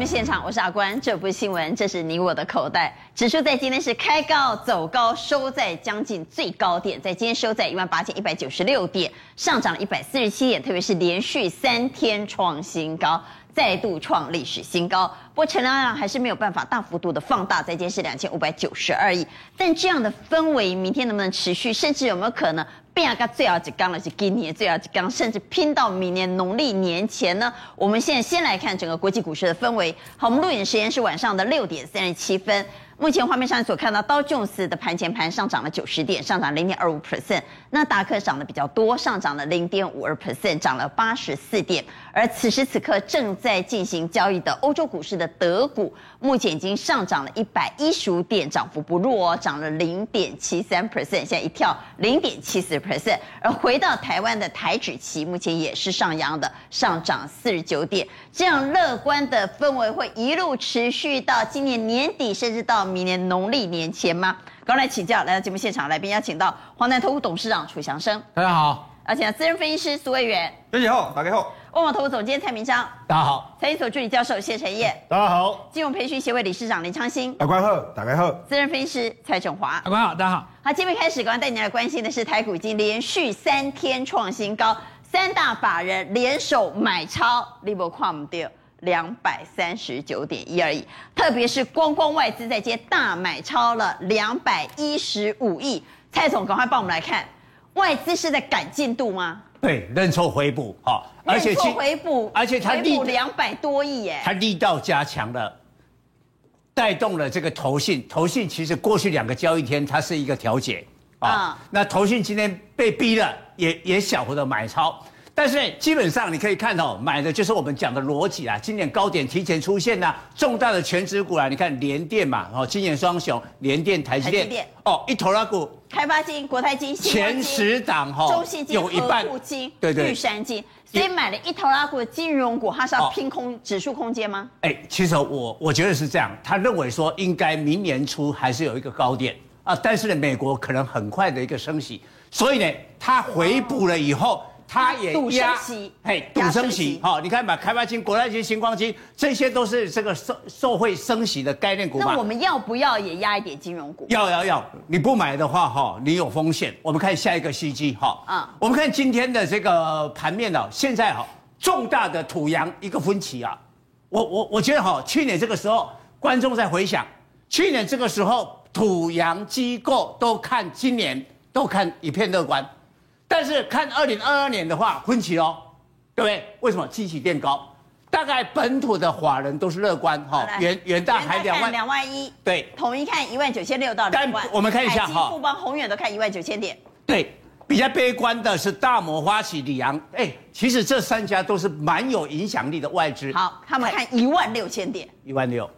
目现场，我是阿关。这不是新闻，这是你我的口袋。指数在今天是开高走高，收在将近最高点，在今天收在一万八千一百九十六点，上涨了一百四十七点，特别是连续三天创新高。再度创历史新高，不过成交量还是没有办法大幅度的放大，在今天是两千五百九十二亿。但这样的氛围，明天能不能持续？甚至有没有可能最后一缸了？是今年最后一缸，甚至拼到明年农历年前呢？我们现在先来看整个国际股市的氛围。好，我们录影时间是晚上的六点三十七分。目前画面上所看到道琼斯的盘前盘上涨了九十点，上涨零点二五 percent。那达克涨得比较多，上涨了零点五二 percent，涨了八十四点。而此时此刻正在进行交易的欧洲股市的德股，目前已经上涨了一百一十五点，涨幅不弱哦，涨了零点七三 percent，现在一跳零点七四 percent。而回到台湾的台指期，目前也是上扬的，上涨四十九点。这样乐观的氛围会一路持续到今年年底，甚至到。明年农历年前吗？刚来请教，来到节目现场，来宾邀请到华南投顾董事长楚祥生，大家好；而且资深分析师苏卫元，大家好，大家好；万宝投顾总监蔡明章，大家好；财经所助理教授谢晨彦，大家好；金融培训协会理事长林昌兴，大家好，大家好；资深分析师蔡振华，大家好，大家好。好，今天开始，刚刚带你来关心的是台股已经连续三天创新高，三大法人联手买超，你无看唔到。两百三十九点一而已，特别是光光外资在接大买超了两百一十五亿。蔡总，赶快帮我们来看，外资是在赶进度吗？对，认错回补，哈，而且认错回补，而且他力两百多亿耶，他力道加强了，带动了这个投信。投信其实过去两个交易天它是一个调节啊，嗯、那投信今天被逼了，也也小幅的买超。但是基本上你可以看到，买的就是我们讲的逻辑啊。今年高点提前出现呐，重大的权值股啊，你看联电嘛，哦，今年双雄，联电、台积电，电哦，一头拉股，开发金、国泰金、前十档哈，中信金、有一半金、对对，玉山金，所以买了一头拉股的金融股，它是要拼空指数空间吗？哎，其实我我觉得是这样，他认为说应该明年初还是有一个高点啊，但是呢，美国可能很快的一个升息，所以呢，它回补了以后。他也压，嘿，赌升息，好，你看嘛，开发金、国泰金、新光金，这些都是这个受受惠升息的概念股嘛。那我们要不要也压一点金融股？要要要，你不买的话，哈，你有风险。我们看下一个 CG，哈，嗯，我们看今天的这个盘面呢，现在哈，重大的土洋一个分歧啊，我我我觉得哈，去年这个时候，观众在回想，去年这个时候，土洋机构都看今年都看一片乐观。但是看二零二二年的话，分歧哦，对不对？为什么基期变高？大概本土的华人都是乐观哈，元元大还两万两万一，对，统一看一万九千六到两万。我们看一下哈，富邦、宏远都看一万九千点。对，比较悲观的是大摩、花旗、里昂。哎，其实这三家都是蛮有影响力的外资。好，他们看一万六千点。一万六，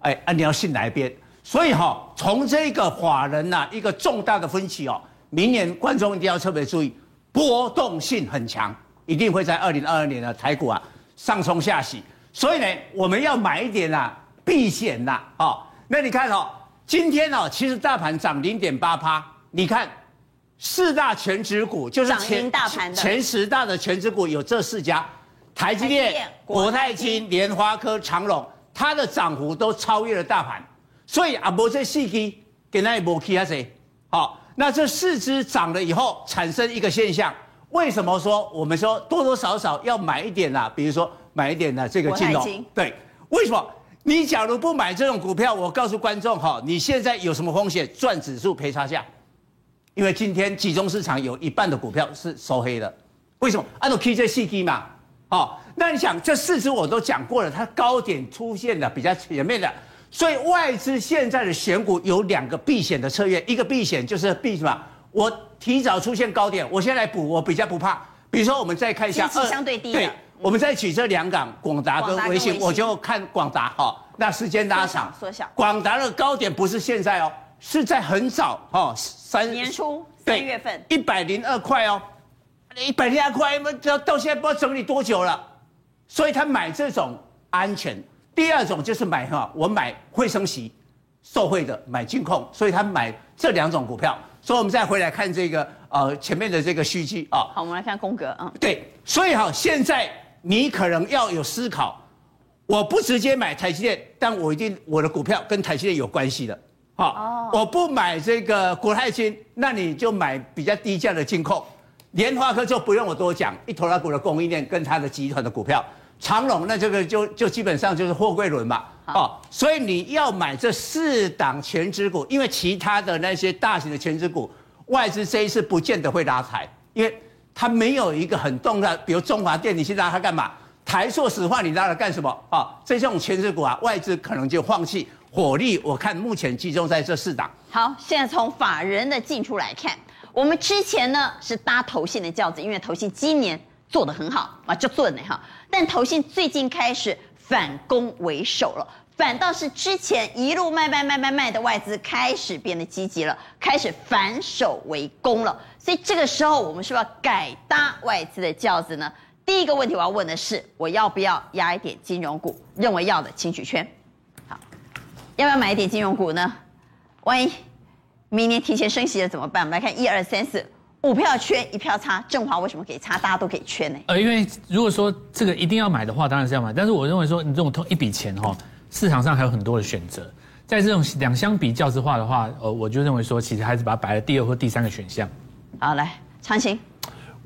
哎，啊，你要信哪一边？所以哈，从这个法人呐、啊，一个重大的分歧哦。明年观众一定要特别注意，波动性很强，一定会在二零二二年的台股啊上冲下洗。所以呢，我们要买一点啊避险呐啊。那你看哦，今天哦，其实大盘涨零点八趴。你看四大权值股就是前大盘的前十大的权值股有这四家：台积电、国泰金、莲花科、长隆，它的涨幅都超越了大盘。所以啊，无这四支跟那无其他谁好。那这四只涨了以后，产生一个现象，为什么说我们说多多少少要买一点啊？比如说买一点的这个金融，对，为什么？你假如不买这种股票，我告诉观众哈，你现在有什么风险？赚指数赔差价，因为今天集中市场有一半的股票是收黑的，为什么？按照 KJ 细 D 嘛，哦，那你想这四只我都讲过了，它高点出现的比较前面的。所以外资现在的选股有两个避险的策略，一个避险就是避什么？我提早出现高点，我先来补，我比较不怕。比如说，我们再看一下，相对低。对，我们再举这两港，广达跟微信，我就看广达哈。那时间拉长，缩小。广达的高点不是现在哦，是在很早哈，三年初三月份，一百零二块哦，一百零二块，到到现在不知道整理多久了。所以他买这种安全。第二种就是买哈，我买会升息，受惠的买金控，所以他买这两种股票。所以我们再回来看这个呃前面的这个虚据啊。好，我们来看宫格，嗯，对，所以哈，现在你可能要有思考，我不直接买台积电，但我一定我的股票跟台积电有关系的。好，我不买这个国泰金，那你就买比较低价的金控。联发科就不用我多讲，一头拉股的供应链跟它的集团的股票。长荣那这个就就基本上就是货柜轮嘛。哦，所以你要买这四档全值股，因为其他的那些大型的全值股，外资这一次不见得会拉抬，因为它没有一个很重要，比如中华电，你去拉它干嘛？台塑石化你拉它干什么？啊、哦，这种全值股啊，外资可能就放弃火力。我看目前集中在这四档。好，现在从法人的进出来看，我们之前呢是搭投信的轿子，因为投信今年做得很好啊，就做的哈。但投信最近开始。反攻为守了，反倒是之前一路卖卖卖卖卖的外资开始变得积极了，开始反守为攻了。所以这个时候，我们是不是要改搭外资的轿子呢？第一个问题我要问的是，我要不要压一点金融股？认为要的请举圈。好，要不要买一点金融股呢？万一明年提前升息了怎么办？我们来看一二三四。五票圈一票差，振华为什么可以差？大家都可以圈呢？呃，因为如果说这个一定要买的话，当然是要买。但是我认为说，你这种投一笔钱哈，市场上还有很多的选择。在这种两相比较之话的话，呃，我就认为说，其实还是把它摆在第二或第三个选项。好，来长青。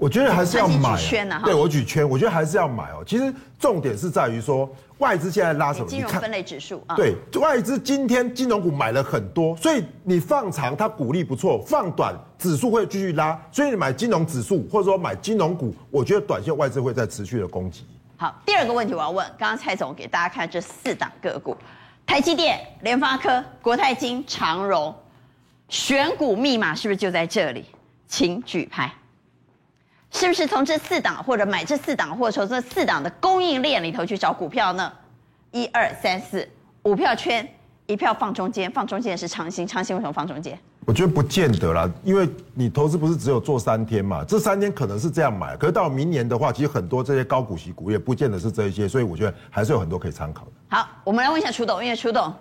我觉得还是要买、啊，圈啊、对我举圈，我觉得还是要买哦。其实重点是在于说，外资现在拉什么？金融分类指数啊。对，外资今天金融股买了很多，所以你放长它股利不错，放短指数会继续拉，所以你买金融指数或者说买金融股，我觉得短线外资会在持续的攻击。好，第二个问题我要问，刚刚蔡总给大家看这四档个股：台积电、联发科、国泰金、长荣，选股密码是不是就在这里？请举牌。是不是从这四档或者买这四档，或者从这四档的供应链里头去找股票呢？一二三四五票圈，一票放中间，放中间的是长兴，长兴为什么放中间？我觉得不见得啦，因为你投资不是只有做三天嘛，这三天可能是这样买，可是到明年的话，其实很多这些高股息股也不见得是这一些，所以我觉得还是有很多可以参考的。好，我们来问一下楚董，因为楚董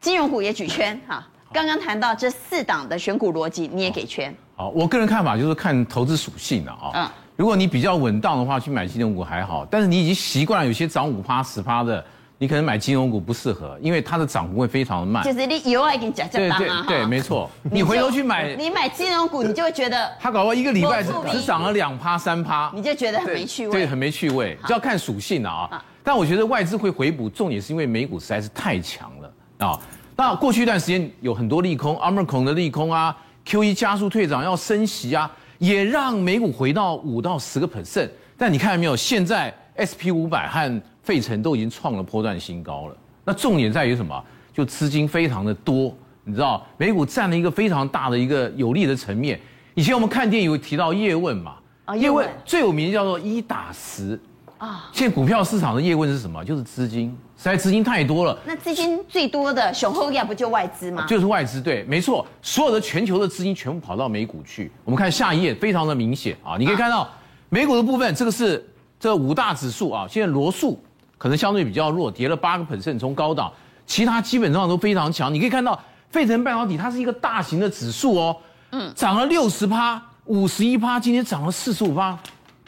金融股也举圈哈，刚刚谈到这四档的选股逻辑，你也给圈。好，我个人看法就是看投资属性的啊。嗯，如果你比较稳当的话，去买金融股还好。但是你已经习惯了有些涨五趴十趴的，你可能买金融股不适合，因为它的涨幅会非常的慢。就是你以后已经讲讲当啊，对对对，没错。你回头去买，你买金融股，你就会觉得它搞不好一个礼拜只只涨了两趴三趴，你就觉得很没趣味。对，很没趣味，就要看属性了啊。但我觉得外资会回补，重点是因为美股实在是太强了啊。那过去一段时间有很多利空，Omicron 的利空啊。Q1 加速退场要升息啊，也让美股回到五到十个 percent。但你看到没有？现在 SP 五百和费城都已经创了波段新高了。那重点在于什么？就资金非常的多，你知道，美股占了一个非常大的一个有利的层面。以前我们看电影有提到叶问嘛？啊，叶问最有名叫做一打十。啊，现在股票市场的叶问是什么？就是资金，实在资金太多了。那资金最多的雄厚亚不就外资吗？就是外资，对，没错，所有的全球的资金全部跑到美股去。我们看下一页，非常的明显啊，你可以看到美股的部分，这个是这五大指数啊，现在罗素可能相对比较弱，跌了八个 percent，从高档，其他基本上都非常强。你可以看到费城半导体，它是一个大型的指数哦，嗯，涨了六十趴，五十一趴，今天涨了四十五趴，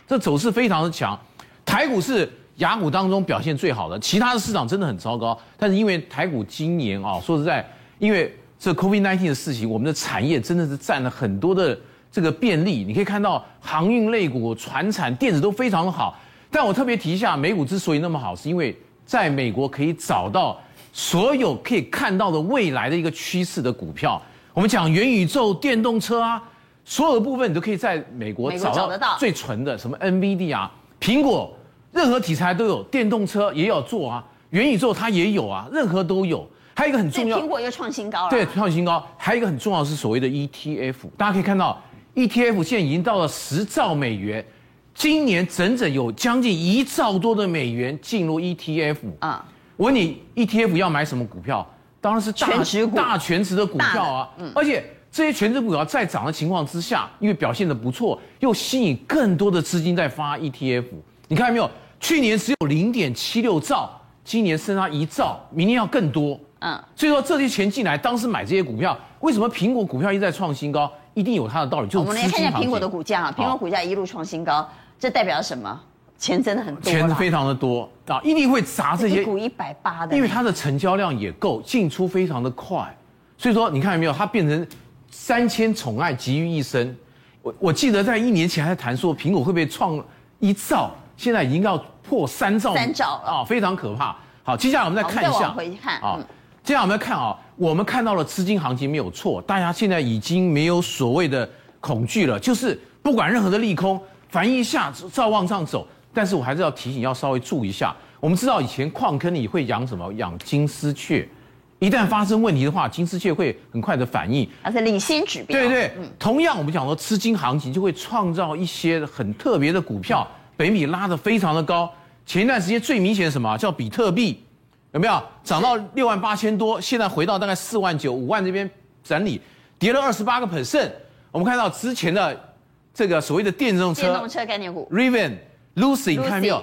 这走势非常的强。台股是亚股当中表现最好的，其他的市场真的很糟糕。但是因为台股今年啊，说实在，因为这 COVID-19 的事情，我们的产业真的是占了很多的这个便利。你可以看到航运类股、传产、电子都非常的好。但我特别提一下，美股之所以那么好，是因为在美国可以找到所有可以看到的未来的一个趋势的股票。我们讲元宇宙、电动车啊，所有的部分你都可以在美国找到最纯的，什么 NVD 啊，苹果。任何题材都有，电动车也有做啊，元宇宙它也有啊，任何都有。还有一个很重要，苹果又创新高了。对，创新高。还有一个很重要的是所谓的 ETF，大家可以看到，ETF 现在已经到了十兆美元，今年整整有将近一兆多的美元进入 ETF。啊，我问你，ETF 要买什么股票？当然是大全值股、大全值的股票啊。嗯。而且这些全值股要在涨的情况之下，因为表现的不错，又吸引更多的资金在发 ETF。你看到没有？去年只有零点七六兆，今年剩下一兆，明年要更多。嗯，所以说这些钱进来，当时买这些股票，为什么苹果股票一直在创新高？一定有它的道理。就是我们来看一下苹果的股价啊，苹果股价一路创新高，这代表什么？钱真的很多，钱非常的多啊，一定会砸这些股一百八的，因为它的成交量也够，进出非常的快，所以说你看有没有，它变成三千宠爱集于一身。我我记得在一年前还在谈说苹果会不会创一兆，现在已经要破三兆，三兆啊，非常可怕。好，接下来我们再看一下，回看啊，接下来我们来看啊，我们看到了资金行情没有错，大家现在已经没有所谓的恐惧了，就是不管任何的利空，反应一下照往上走。但是我还是要提醒，要稍微注意一下。我们知道以前矿坑里会养什么？养金丝雀。一旦发生问题的话，金丝雀会很快的反应，而且领先指标。对对，同样我们讲说资金行情就会创造一些很特别的股票，本益比拉得非常的高。前一段时间最明显的什么？叫比特币，有没有涨到六万八千多？现在回到大概四万九、五万这边整理，跌了二十八个 percent。我们看到之前的这个所谓的电动车、电动车概念股，Rivian、Lucy，你看没有？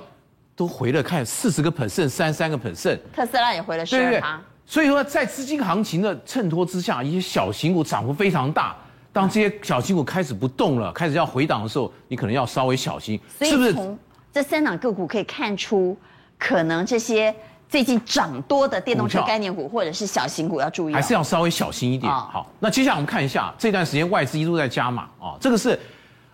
都回了，看四十个 percent、三三个 percent。特斯拉也回了十二趴。所以说，在资金行情的衬托之下，一些小型股涨幅非常大。当这些小型股开始不动了，开始要回档的时候，你可能要稍微小心，是不是？从这三档个股可以看出，可能这些最近涨多的电动车概念股或者是小型股要注意，还是要稍微小心一点。好，那接下来我们看一下这段时间外资一路在加码啊，这个是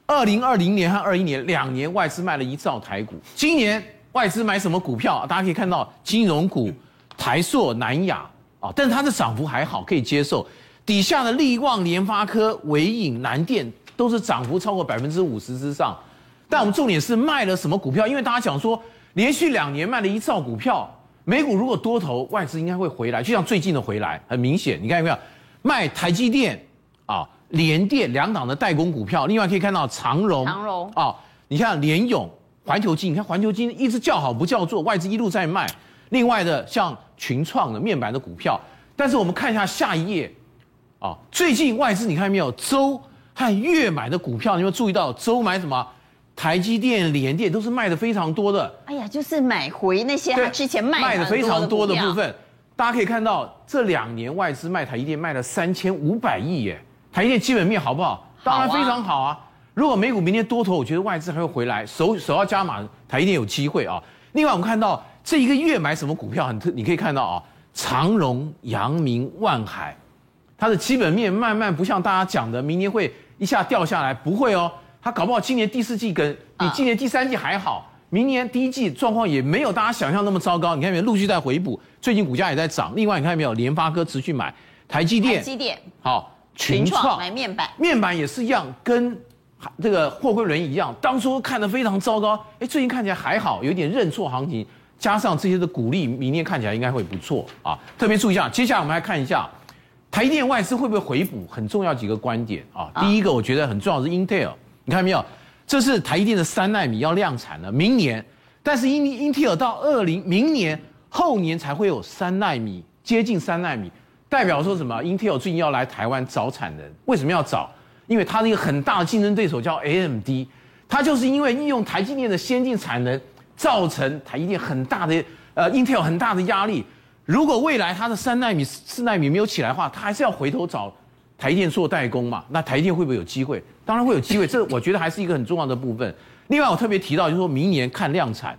二零二零年和二一年两年外资卖了一兆台股，今年外资买什么股票？大家可以看到金融股。台塑、南亚啊，但是它的涨幅还好，可以接受。底下的力旺、联发科、伟影、南电都是涨幅超过百分之五十之上。但我们重点是卖了什么股票？因为大家讲说，连续两年卖了一兆股票，美股如果多头，外资应该会回来，就像最近的回来，很明显。你看有没有？卖台积电啊、联电两档的代工股票，另外可以看到长荣、长荣啊，你看联咏、环球金，你看环球金一直叫好不叫座，外资一路在卖。另外的像群创的面板的股票，但是我们看一下下一页，啊，最近外资你看没有，周和月买的股票，你有没有注意到周买什么？台积电、联电都是卖的非常多的。哎呀，就是买回那些他之前卖的，卖的非常多的部分。大家可以看到，这两年外资卖台积电卖了三千五百亿耶。台积电基本面好不好？当然非常好啊。如果美股明天多头，我觉得外资还会回来，首首要加码，台积电有机会啊。另外我们看到。这一个月买什么股票很特，你可以看到啊，长荣、阳明、万海，它的基本面慢慢不像大家讲的，明年会一下掉下来，不会哦。它搞不好今年第四季跟比今年第三季还好，明年第一季状况也没有大家想象那么糟糕。你看没有，陆续在回补，最近股价也在涨。另外你看没有，联发科持续买，台积电，台积电好，群创买面板，面板也是一样，跟这个货柜轮一样，当初看的非常糟糕，哎，最近看起来还好，有点认错行情。加上这些的鼓励，明年看起来应该会不错啊！特别注意一下，接下来我们来看一下台电外资会不会回补，很重要几个观点啊。第一个我觉得很重要的是 Intel，你看没有？这是台电的三纳米要量产了，明年，但是 Intel 到二零明年后年才会有三纳米，接近三纳米，代表说什么？Intel 最近要来台湾找产能，为什么要找？因为它的一个很大的竞争对手叫 AMD，它就是因为利用台积电的先进产能。造成台积电很大的呃，Intel 很大的压力。如果未来它的三纳米、四纳米没有起来的话，它还是要回头找台积电做代工嘛？那台积电会不会有机会？当然会有机会，这 我觉得还是一个很重要的部分。另外，我特别提到就是说明年看量产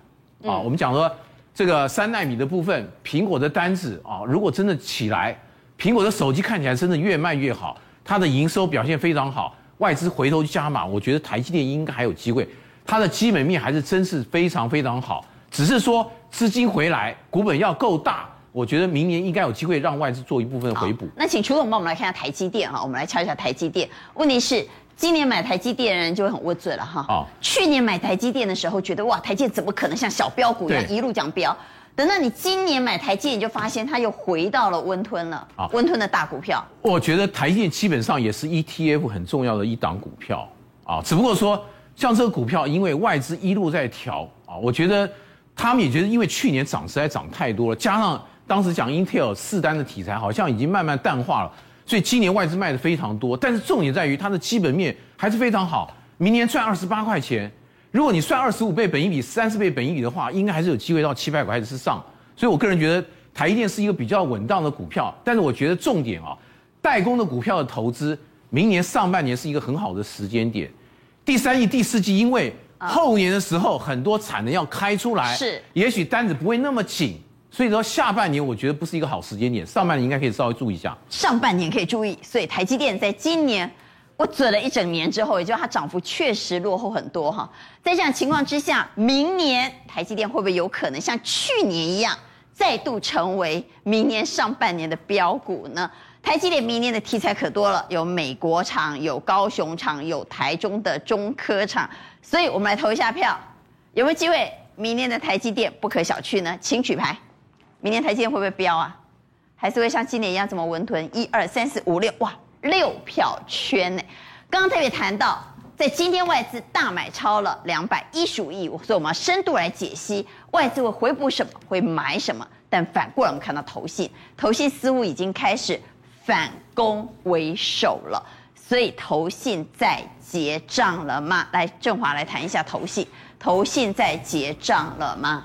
啊，我们讲说这个三纳米的部分，苹果的单子啊，如果真的起来，苹果的手机看起来真的越卖越好，它的营收表现非常好，外资回头加码，我觉得台积电应该还有机会。它的基本面还是真是非常非常好，只是说资金回来，股本要够大，我觉得明年应该有机会让外资做一部分回补。那请楚总帮我们来看一下台积电哈，我们来敲一下台积电。问题是今年买台积电的人就会很窝嘴了哈。哦。去年买台积电的时候觉得哇，台积电怎么可能像小标股一样一路这样飙？等到你今年买台积电，你就发现它又回到了温吞了。啊。温吞的大股票。我觉得台积电基本上也是 ETF 很重要的一档股票啊，只不过说。像这个股票，因为外资一路在调啊，我觉得他们也觉得，因为去年涨实在涨太多了，加上当时讲 Intel 四单的题材好像已经慢慢淡化了，所以今年外资卖的非常多。但是重点在于它的基本面还是非常好，明年赚二十八块钱，如果你算二十五倍本益比、三十倍本益比的话，应该还是有机会到七百块之上。所以我个人觉得台积电是一个比较稳当的股票。但是我觉得重点啊，代工的股票的投资，明年上半年是一个很好的时间点。第三季、第四季，因为后年的时候很多产能要开出来，是，也许单子不会那么紧，所以说下半年我觉得不是一个好时间点，上半年应该可以稍微注意一下。上半年可以注意，所以台积电在今年我准了一整年之后，也就它涨幅确实落后很多哈。在这样情况之下，明年台积电会不会有可能像去年一样，再度成为明年上半年的标股呢？台积电明年的题材可多了，有美国厂，有高雄厂，有台中的中科厂，所以我们来投一下票，有没有机会明年的台积电不可小觑呢？请举牌，明年台积电会不会飙啊？还是会像今年一样这么温吞？一二三四五六，哇，六票圈呢？刚刚特别谈到，在今天外资大买超了两百一十五亿，所以我们要深度来解析外资会回补什么，会买什么。但反过来，我们看到投信，投信似乎已经开始。反攻为守了，所以投信在结账了吗？来，振华来谈一下投信，投信在结账了吗？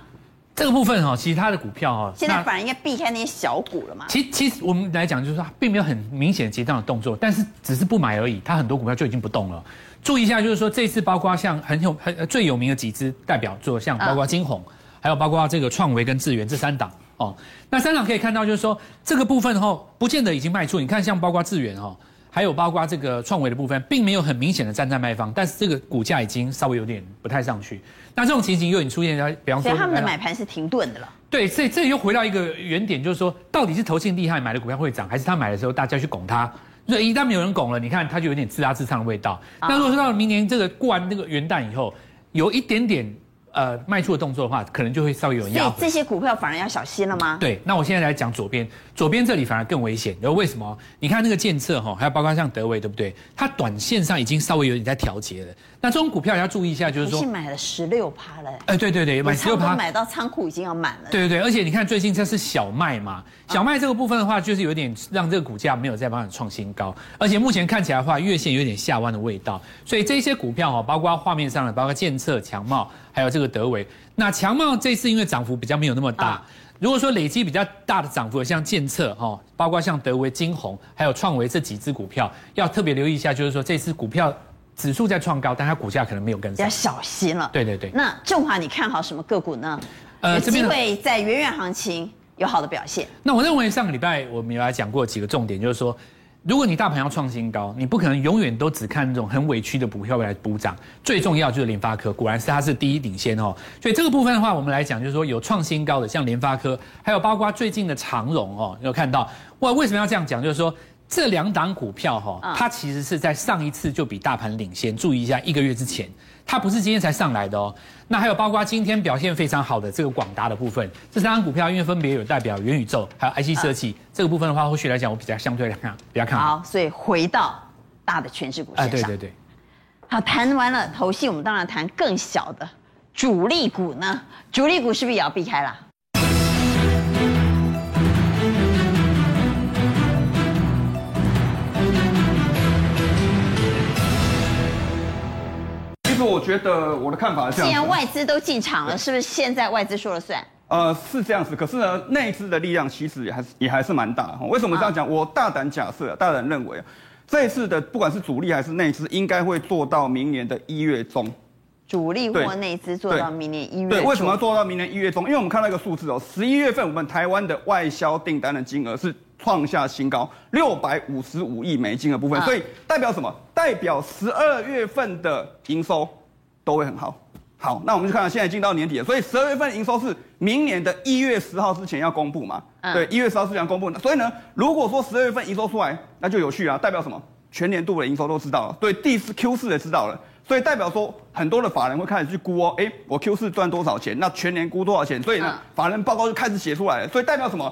这个部分哈，其实它的股票哈，现在反而应该避开那些小股了嘛。其其实我们来讲，就是说并没有很明显的结账的动作，但是只是不买而已，它很多股票就已经不动了。注意一下，就是说这次包括像很有很最有名的几只代表作，像包括晶宏，嗯、还有包括这个创维跟智源这三档。哦，那三档可以看到，就是说这个部分哈，不见得已经卖出。你看，像包括智源哈，还有包括这个创维的部分，并没有很明显的站在卖方，但是这个股价已经稍微有点不太上去。那这种情形又已经出现在，比方说，所以他们的买盘是停顿的了。对，所以这又回到一个原点，就是说，到底是投信厉害买的股票会涨，还是他买的时候大家去拱他？所以一旦没有人拱了，你看它就有点自拉自唱的味道。那如果说到了明年这个过完那个元旦以后，有一点点。呃，卖出的动作的话，可能就会稍微有压。所以这些股票反而要小心了吗？对，那我现在来讲左边，左边这里反而更危险。然后为什么？你看那个建测哈，还有包括像德维，对不对？它短线上已经稍微有点在调节了。那这种股票也要注意一下，就是说，最近买了十六趴了。哎、呃，对对对，买十六趴，买到仓库已经要满了。对对对，而且你看最近这是小麦嘛，小麦这个部分的话，就是有点让这个股价没有再帮你创新高，而且目前看起来的话，月线有点下弯的味道。所以这些股票哈，包括画面上的，包括建测、强茂，还有这个德维。那强茂这次因为涨幅比较没有那么大，啊、如果说累积比较大的涨幅，像建策哈，包括像德微、晶宏，还有创维这几只股票，要特别留意一下，就是说这次股票指数在创高，但它股价可能没有跟上，要小心了。对对对。那振华，你看好什么个股呢？呃，有机会在远远行情有好的表现。那我认为上个礼拜我们有来讲过几个重点，就是说。如果你大盘要创新高，你不可能永远都只看那种很委屈的股票来补涨。最重要就是联发科，果然是它是第一领先哦。所以这个部分的话，我们来讲就是说有创新高的，像联发科，还有包括最近的长荣哦，有看到哇？为什么要这样讲？就是说。这两档股票哈，它其实是在上一次就比大盘领先。注意一下，一个月之前，它不是今天才上来的哦。那还有包括今天表现非常好的这个广达的部分，这三档股票因为分别有代表元宇宙还有 IC 设计这个部分的话，后续来讲我比较相对来看比较看好。好，所以回到大的权值股身上。对对对。好，谈完了投信，我们当然谈更小的主力股呢。主力股是不是也要避开了？我觉得我的看法是这样，既然外资都进场了，是不是现在外资说了算？呃，是这样子。可是呢，内资的力量其实也还是也还是蛮大。为什么这样讲？我大胆假设，大胆认为，这一次的不管是主力还是内资，应该会做到明年的一月中。主力或内资做到明年一月中。对，为什么要做到明年一月中？因为我们看到一个数字哦，十一月份我们台湾的外销订单的金额是创下新高，六百五十五亿美金的部分。所以代表什么？代表十二月份的营收都会很好。好，那我们就看到现在已经到年底了，所以十二月份营收是明年的一月十号之前要公布嘛？对，一月十号之前要公布。所以呢，如果说十二月份营收出来，那就有序啊，代表什么？全年度的营收都知道了，对，第四 Q 四也知道了。所以代表说，很多的法人会开始去估哦，哎，我 Q 四赚多少钱？那全年估多少钱？所以呢，法人报告就开始写出来了。所以代表什么？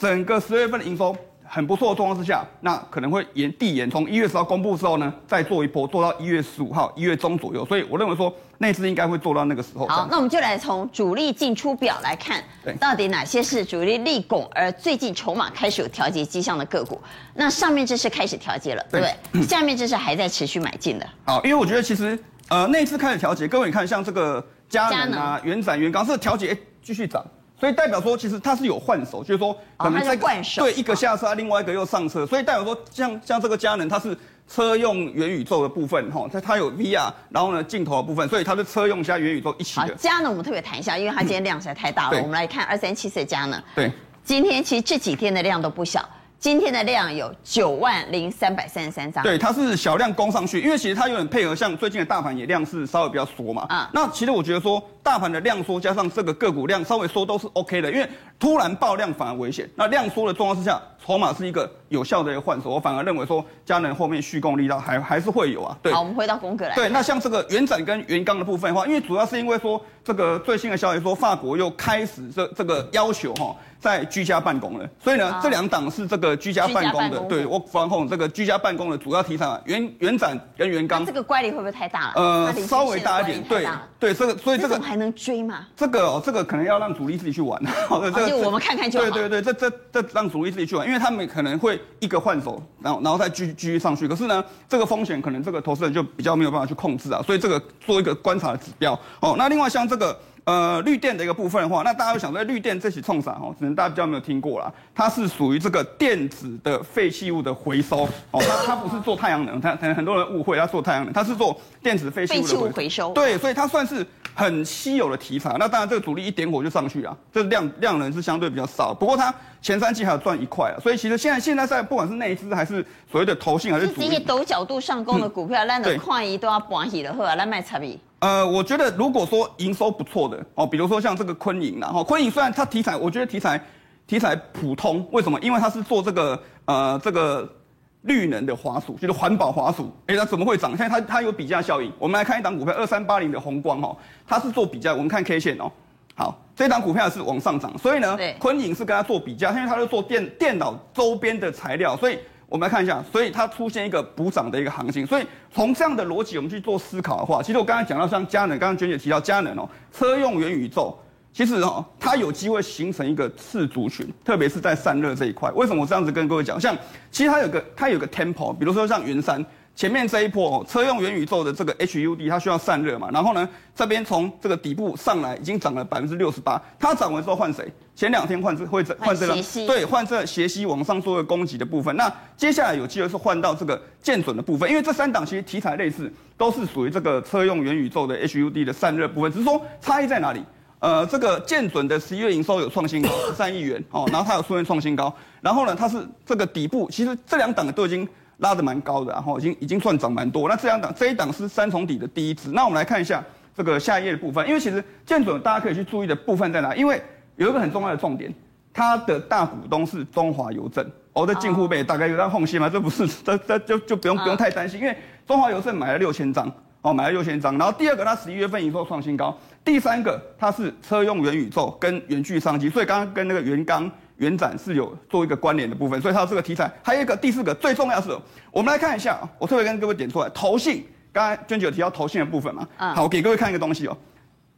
整个十月份的营收很不错的状况之下，那可能会延递延，从一月十号公布之后呢，再做一波，做到一月十五号、一月中左右。所以我认为说，内资应该会做到那个时候。好，那我们就来从主力进出表来看，到底哪些是主力立拱，而最近筹码开始有调节迹象的个股？那上面这是开始调节了，对不对？嗯、下面这是还在持续买进的。好，因为我觉得其实呃内资开始调节，各位你看像这个佳能啊、元展、元刚是调节，哎，继续涨。所以代表说，其实它是有换手，就是说可能在、哦、换手对一个下车，另外一个又上车，所以代表说像像这个佳能，它是车用元宇宙的部分，哈，它它有 VR，然后呢镜头的部分，所以它是车用加元宇宙一起的。佳能我们特别谈一下，因为它今天量实在太大了。嗯、我们来看二三七四的佳能，对，今天其实这几天的量都不小。今天的量有九万零三百三十三张，对，它是小量攻上去，因为其实它有点配合，像最近的大盘也量是稍微比较缩嘛，啊，那其实我觉得说大盘的量缩加上这个个股量稍微缩都是 OK 的，因为突然爆量反而危险，那量缩的状况之下，筹码是一个有效的一个换手，我反而认为说佳能后面续供力道还还是会有啊，对，好，我们回到宫格来，对，那像这个元展跟元刚的部分的话，因为主要是因为说这个最新的消息说法国又开始这这个要求哈。在居家办公了，所以呢，啊、这两档是这个居家办公的，公对，work from home 这个居家办公的主要题材，元元展跟元刚。这个乖离会不会太大了？呃，稍微大一点，对，对，这个，所以这个还能追吗？这个哦，这个可能要让主力自己去玩。好的，这个就我们看看就好。对对对，这这这让主力自己去玩，因为他们可能会一个换手，然后然后再继续继续上去。可是呢，这个风险可能这个投资人就比较没有办法去控制啊，所以这个做一个观察的指标。哦，那另外像这个。呃，绿电的一个部分的话，那大家会想在绿电这起冲啥哦？可能大家比较没有听过啦，它是属于这个电子的废弃物的回收哦，它它不是做太阳能，它可能很多人误会它做太阳能，它是做电子废弃物的回收。对，所以它算是很稀有的题材。那当然这个主力一点火就上去啊，这量量能是相对比较少。不过它前三季还有赚一块啊，所以其实现在现在在不管是内资还是所谓的投信还是主力，这些陡角度上攻的股票，烂的快一都要搬起的，好啊，咱卖差别。呃，我觉得如果说营收不错的哦，比如说像这个昆颖，然后昆颖虽然它题材，我觉得题材题材普通，为什么？因为它是做这个呃这个绿能的滑鼠，就是环保滑鼠，哎，它怎么会涨？现在它它有比价效应。我们来看一档股票二三八零的宏光哦，它是做比价，我们看 K 线哦，好，这档股票是往上涨，所以呢，对昆颖是跟它做比价，因为它是做电电脑周边的材料，所以。我们来看一下，所以它出现一个补涨的一个行情，所以从这样的逻辑我们去做思考的话，其实我刚才讲到像佳能，刚刚娟姐提到佳能哦，车用元宇宙，其实哦，它有机会形成一个次族群，特别是在散热这一块。为什么我这样子跟各位讲？像其实它有个它有个 temple，比如说像云山。前面这一波哦车用元宇宙的这个 HUD，它需要散热嘛，然后呢，这边从这个底部上来已经涨了百分之六十八，它涨完之后换谁？前两天换这会换这个，对，换这斜吸往上做一个攻击的部分。那接下来有机会是换到这个建准的部分，因为这三档其实题材类似，都是属于这个车用元宇宙的 HUD 的散热部分，只是说差异在哪里？呃，这个建准的十一月营收有创新高 十三亿元哦，然后它有出现创新高，然后呢，它是这个底部，其实这两档都已经。拉得蛮高的，然后已经已经算涨蛮多。那这两档这一档是三重底的第一支。那我们来看一下这个下一页的部分，因为其实建准大家可以去注意的部分在哪？因为有一个很重要的重点，它的大股东是中华邮政。哦，在近乎被大概有张缝隙嘛？这不是，这这就就不用不用太担心，因为中华邮政买了六千张，哦，买了六千张。然后第二个，它十一月份营收创新高。第三个，它是车用元宇宙跟远距商机，所以刚刚跟那个元刚。元展是有做一个关联的部分，所以它这个题材还有一个第四个最重要的是，我们来看一下，我特别跟各位点出来，投信，刚才娟姐有提到投信的部分嘛，好，我给各位看一个东西哦，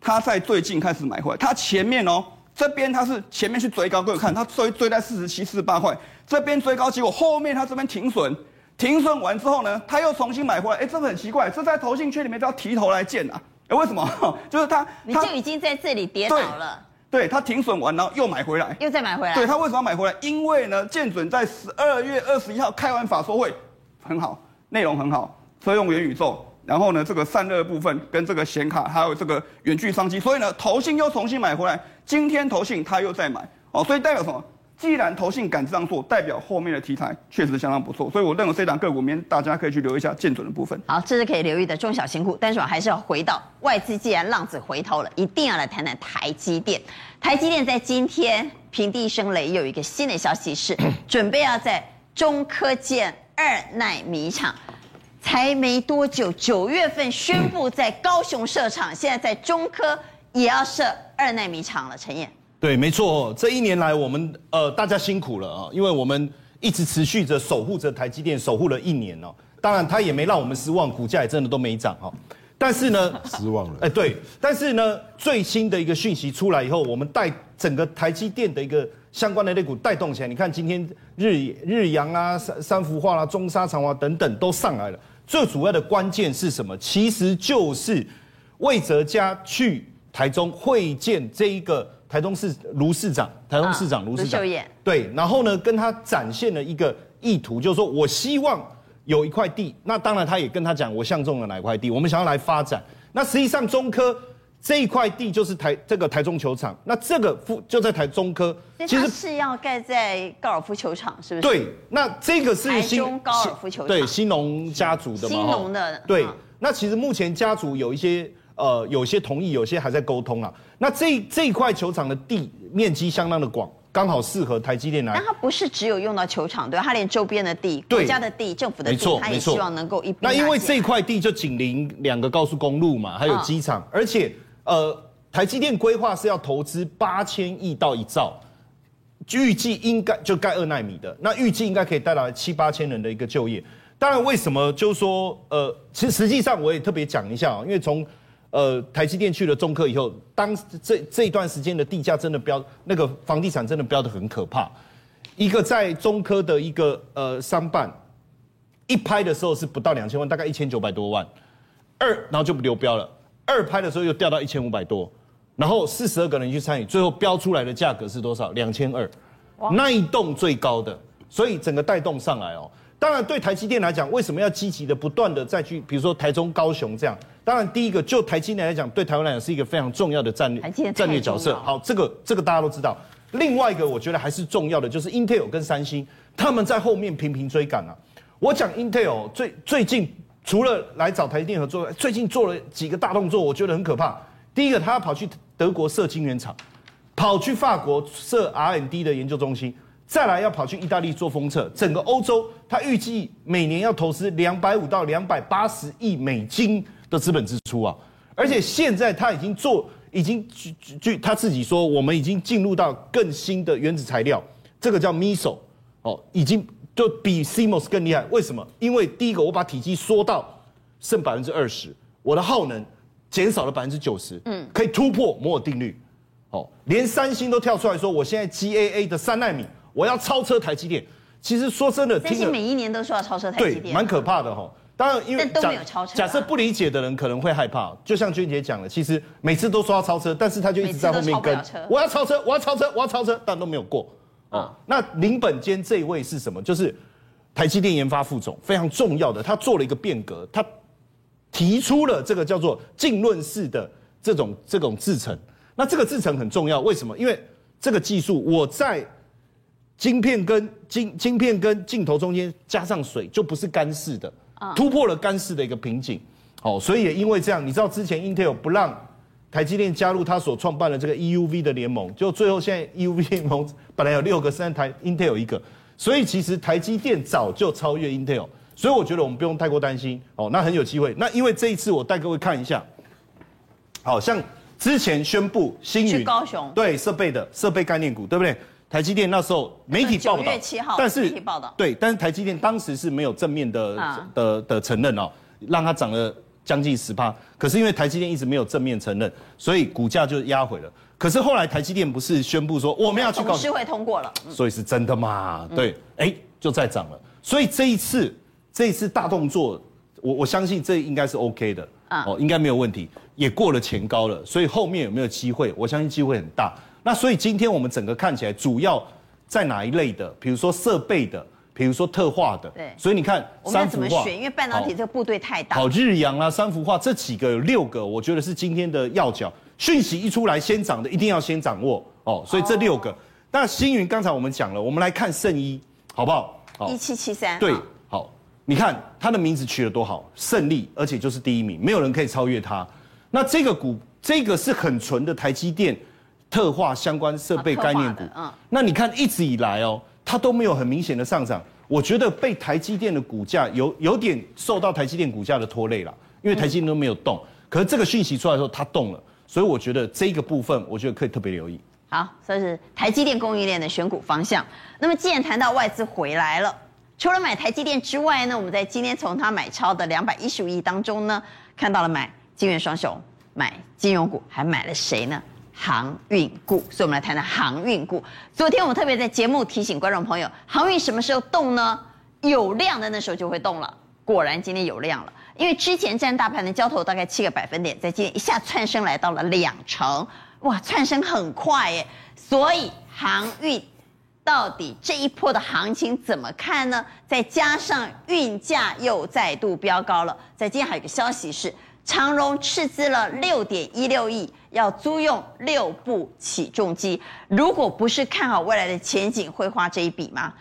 它在最近开始买回来，它前面哦这边它是前面去追高，各位看它追追在四十七、四十八块，这边追高，结果后面它这边停损，停损完之后呢，它又重新买回来，哎，这个很奇怪，这在投信圈里面叫提头来见啊，哎，为什么？就是它，你就已经在这里跌倒了。对，他停损完，然后又买回来，又再买回来。对，他为什么要买回来？因为呢，建准在十二月二十一号开完法说会，很好，内容很好，车用元宇宙，然后呢，这个散热部分跟这个显卡，还有这个远距商机，所以呢，投信又重新买回来。今天投信他又在买，哦，所以代表什么？既然投信敢这样做，代表后面的题材确实相当不错，所以我认为这档个股面大家可以去留意一下建准的部分。好，这是可以留意的中小型股，但是我还是要回到外资，既然浪子回头了，一定要来谈谈台积电。台积电在今天平地一声雷，有一个新的消息是，准备要在中科建二奈米厂，才没多久，九月份宣布在高雄设厂，现在在中科也要设二纳米厂了，陈彦。对，没错，这一年来我们呃大家辛苦了啊，因为我们一直持续着守护着台积电，守护了一年哦。当然，它也没让我们失望，股价也真的都没涨哈。但是呢，失望了。哎，对，但是呢，最新的一个讯息出来以后，我们带整个台积电的一个相关的类股带动起来。你看今天日日阳啊、三三幅画啦、啊、中沙长华等等都上来了。最主要的关键是什么？其实就是魏哲家去台中会见这一个。台中市卢市长，台中市长卢市长，对，然后呢，跟他展现了一个意图，就是说我希望有一块地，那当然他也跟他讲，我相中了哪一块地，我们想要来发展。那实际上中科这一块地就是台这个台中球场，那这个附就在台中科，其实是要盖在高尔夫球场，是不是？对，那这个是新中高尔夫球场，对，新农家族的嘛，兴农的，对。那其实目前家族有一些呃，有些同意，有些还在沟通啊。那这这一块球场的地面积相当的广。刚好适合台积电来。但它不是只有用到球场，对，它连周边的地、国家的地、政府的地，它也希望能够一。那因为这块地就紧邻两个高速公路嘛，还有机场，嗯、而且呃，台积电规划是要投资八千亿到一兆，预计应该就盖二纳米的，那预计应该可以带来七八千人的一个就业。当然，为什么就是说呃，其实实际上我也特别讲一下啊，因为从呃，台积电去了中科以后，当这这一段时间的地价真的飙，那个房地产真的飙得很可怕。一个在中科的一个呃商办，一拍的时候是不到两千万，大概一千九百多万。二，然后就流标了。二拍的时候又掉到一千五百多，然后四十二个人去参与，最后标出来的价格是多少？两千二，那一栋最高的，所以整个带动上来哦。当然，对台积电来讲，为什么要积极的不断的再去，比如说台中、高雄这样？当然，第一个就台积电来讲，对台湾来讲是一个非常重要的战略战略角色。好，这个这个大家都知道。另外一个，我觉得还是重要的，就是 Intel 跟三星他们在后面频频追赶啊。我讲 Intel 最最近除了来找台积电合作，最近做了几个大动作，我觉得很可怕。第一个，他要跑去德国设晶圆厂，跑去法国设 R&D 的研究中心。再来要跑去意大利做封测，整个欧洲他预计每年要投资两百五到两百八十亿美金的资本支出啊，而且现在他已经做，已经据据他自己说，我们已经进入到更新的原子材料，这个叫 MISO 哦，已经就比 CMOS 更厉害。为什么？因为第一个我把体积缩到剩百分之二十，我的耗能减少了百分之九十，嗯，可以突破摩尔定律，哦，连三星都跳出来说，我现在 GAA 的三纳米。我要超车台积电，其实说真的，三星每一年都说要超车台积电，对，蛮可怕的哈。当然，因为但都没有超车。假设不理解的人可能会害怕，就像娟姐讲的，其实每次都说要超车，但是他就一直在后面跟，我要超车，我要超车，我要超车，但都没有过。哦，那林本坚这一位是什么？就是台积电研发副总，非常重要的，他做了一个变革，他提出了这个叫做浸润式的这种这种制程。那这个制程很重要，为什么？因为这个技术我在。晶片跟晶晶片跟镜头中间加上水，就不是干式的，突破了干式的一个瓶颈。哦，所以也因为这样，你知道之前 Intel 不让台积电加入他所创办的这个 EUV 的联盟，就最后现在 EUV 联盟本来有六个，现在台 Intel 有一个，所以其实台积电早就超越 Intel，所以我觉得我们不用太过担心。哦，那很有机会。那因为这一次我带各位看一下，好像之前宣布新云高雄对设备的设备概念股，对不对？台积电那时候媒体报道，但是媒体报道对，但是台积电当时是没有正面的的的承认哦，让它涨了将近十趴。可是因为台积电一直没有正面承认，所以股价就压回了。可是后来台积电不是宣布说我们要去搞，董事会通过了，所以是真的嘛？对，哎，就再涨了。所以这一次这一次大动作，我我相信这应该是 OK 的哦，应该没有问题，也过了前高了。所以后面有没有机会？我相信机会很大。那所以今天我们整个看起来主要在哪一类的？比如说设备的，比如说特化的。对。所以你看，三幅画。我们怎么选？因为半导体这个部队太大。好，日阳啊，三幅画这几个有六个，我觉得是今天的要角。讯息一出来，先涨的一定要先掌握哦。所以这六个。哦、那星云刚才我们讲了，我们来看圣一，好不好？一七七三。对，好，你看它的名字取得多好，胜利，而且就是第一名，没有人可以超越它。那这个股，这个是很纯的台积电。特化相关设备概念股，嗯，那你看一直以来哦，它都没有很明显的上涨。我觉得被台积电的股价有有点受到台积电股价的拖累了，因为台积电都没有动。可是这个讯息出来的时候，它动了，所以我觉得这个部分，我觉得可以特别留意。好，这是台积电供应链的选股方向。那么既然谈到外资回来了，除了买台积电之外呢，我们在今天从它买超的两百一十五亿当中呢，看到了买金圆双雄，买金融股，还买了谁呢？航运股，所以我们来谈谈航运股。昨天我们特别在节目提醒观众朋友，航运什么时候动呢？有量的那时候就会动了。果然今天有量了，因为之前占大盘的交投大概七个百分点，在今天一下窜升来到了两成，哇，窜升很快耶。所以航运到底这一波的行情怎么看呢？再加上运价又再度飙高了，在今天还有一个消息是，长荣斥资了六点一六亿，要租用六部起重机。如果不是看好未来的前景，会花这一笔吗？